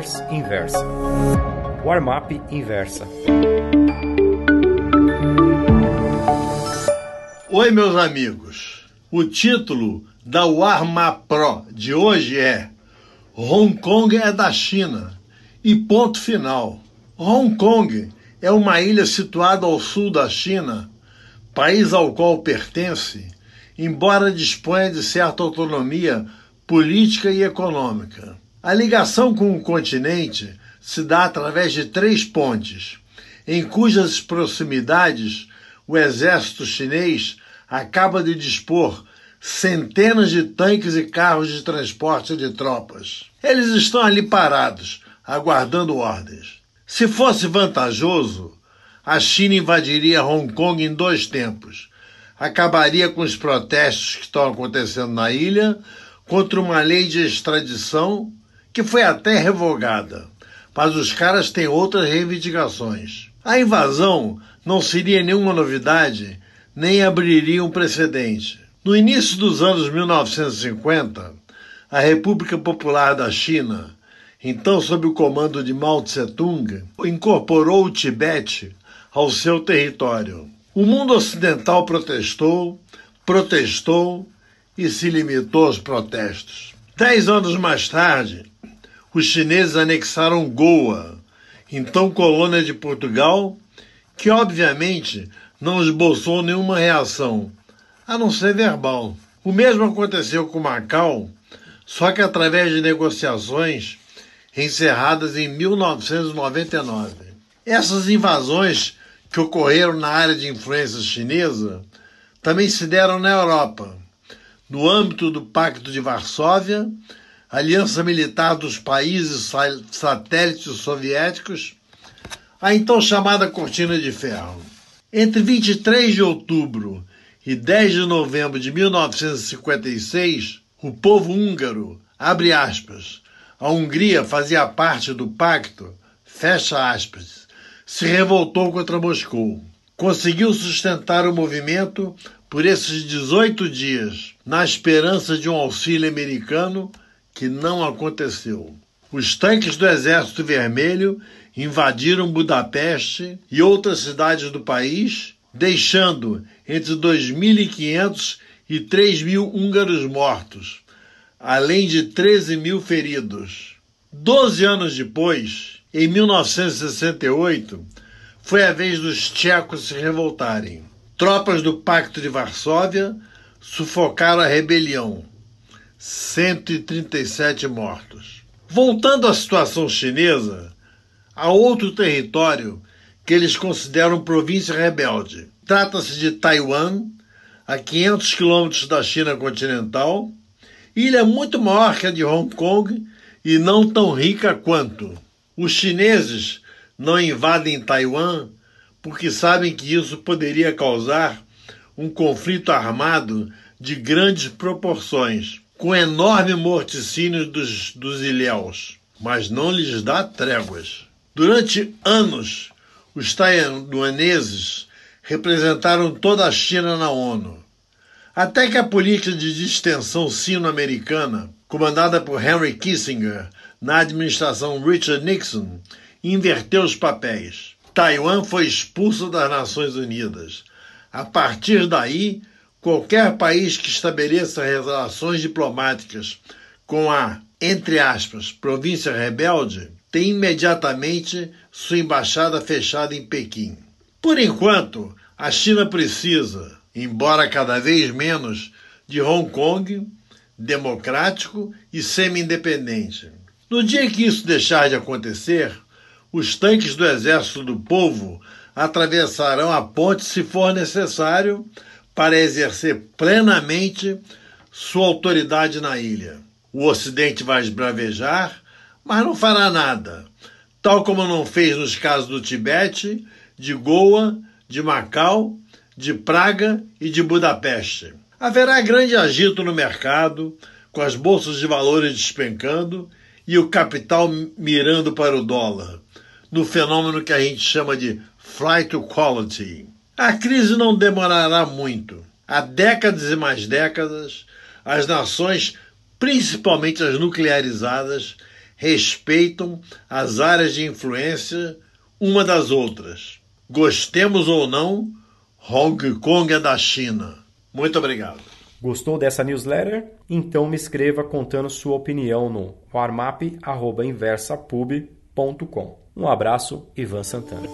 Runners Inversa. Warm-up Inversa. Oi, meus amigos. O título da Warm-up Pro de hoje é Hong Kong é da China e ponto final. Hong Kong é uma ilha situada ao sul da China, país ao qual pertence, embora disponha de certa autonomia política e econômica. A ligação com o continente se dá através de três pontes, em cujas proximidades o exército chinês acaba de dispor centenas de tanques e carros de transporte de tropas. Eles estão ali parados, aguardando ordens. Se fosse vantajoso, a China invadiria Hong Kong em dois tempos. Acabaria com os protestos que estão acontecendo na ilha contra uma lei de extradição que foi até revogada. Mas os caras têm outras reivindicações. A invasão não seria nenhuma novidade, nem abriria um precedente. No início dos anos 1950, a República Popular da China, então sob o comando de Mao Tse-tung, incorporou o Tibete ao seu território. O mundo ocidental protestou, protestou e se limitou aos protestos. Dez anos mais tarde, os chineses anexaram Goa, então colônia de Portugal, que obviamente não esboçou nenhuma reação, a não ser verbal. O mesmo aconteceu com Macau, só que através de negociações encerradas em 1999. Essas invasões que ocorreram na área de influência chinesa também se deram na Europa, no âmbito do Pacto de Varsóvia aliança militar dos países satélites soviéticos, a então chamada Cortina de Ferro. Entre 23 de outubro e 10 de novembro de 1956, o povo húngaro, abre aspas, a Hungria fazia parte do pacto, fecha aspas, se revoltou contra Moscou. Conseguiu sustentar o movimento por esses 18 dias, na esperança de um auxílio americano que não aconteceu. Os tanques do Exército Vermelho invadiram Budapeste e outras cidades do país, deixando entre 2.500 e 3 mil húngaros mortos, além de 13 mil feridos. Doze anos depois, em 1968, foi a vez dos tchecos se revoltarem. Tropas do Pacto de Varsóvia sufocaram a rebelião, 137 mortos. Voltando à situação chinesa, há outro território que eles consideram província rebelde. Trata-se de Taiwan, a 500 quilômetros da China continental, ilha muito maior que a de Hong Kong e não tão rica quanto. Os chineses não invadem Taiwan porque sabem que isso poderia causar um conflito armado de grandes proporções com enorme morticínio dos, dos ilhéus, mas não lhes dá tréguas. Durante anos, os taiwaneses representaram toda a China na ONU. Até que a política de distensão sino-americana, comandada por Henry Kissinger na administração Richard Nixon, inverteu os papéis. Taiwan foi expulso das Nações Unidas. A partir daí, qualquer país que estabeleça relações diplomáticas com a, entre aspas, província rebelde, tem imediatamente sua embaixada fechada em Pequim. Por enquanto, a China precisa, embora cada vez menos, de Hong Kong, democrático e semi-independente. No dia que isso deixar de acontecer, os tanques do Exército do Povo atravessarão a ponte se for necessário para exercer plenamente sua autoridade na ilha. O Ocidente vai esbravejar, mas não fará nada, tal como não fez nos casos do Tibete, de Goa, de Macau, de Praga e de Budapeste. Haverá grande agito no mercado, com as bolsas de valores despencando e o capital mirando para o dólar, no fenômeno que a gente chama de flight to quality. A crise não demorará muito. Há décadas e mais décadas, as nações, principalmente as nuclearizadas, respeitam as áreas de influência uma das outras. Gostemos ou não, Hong Kong é da China. Muito obrigado. Gostou dessa newsletter? Então me escreva contando sua opinião no warmap.inversapub.com. Um abraço, Ivan Santana.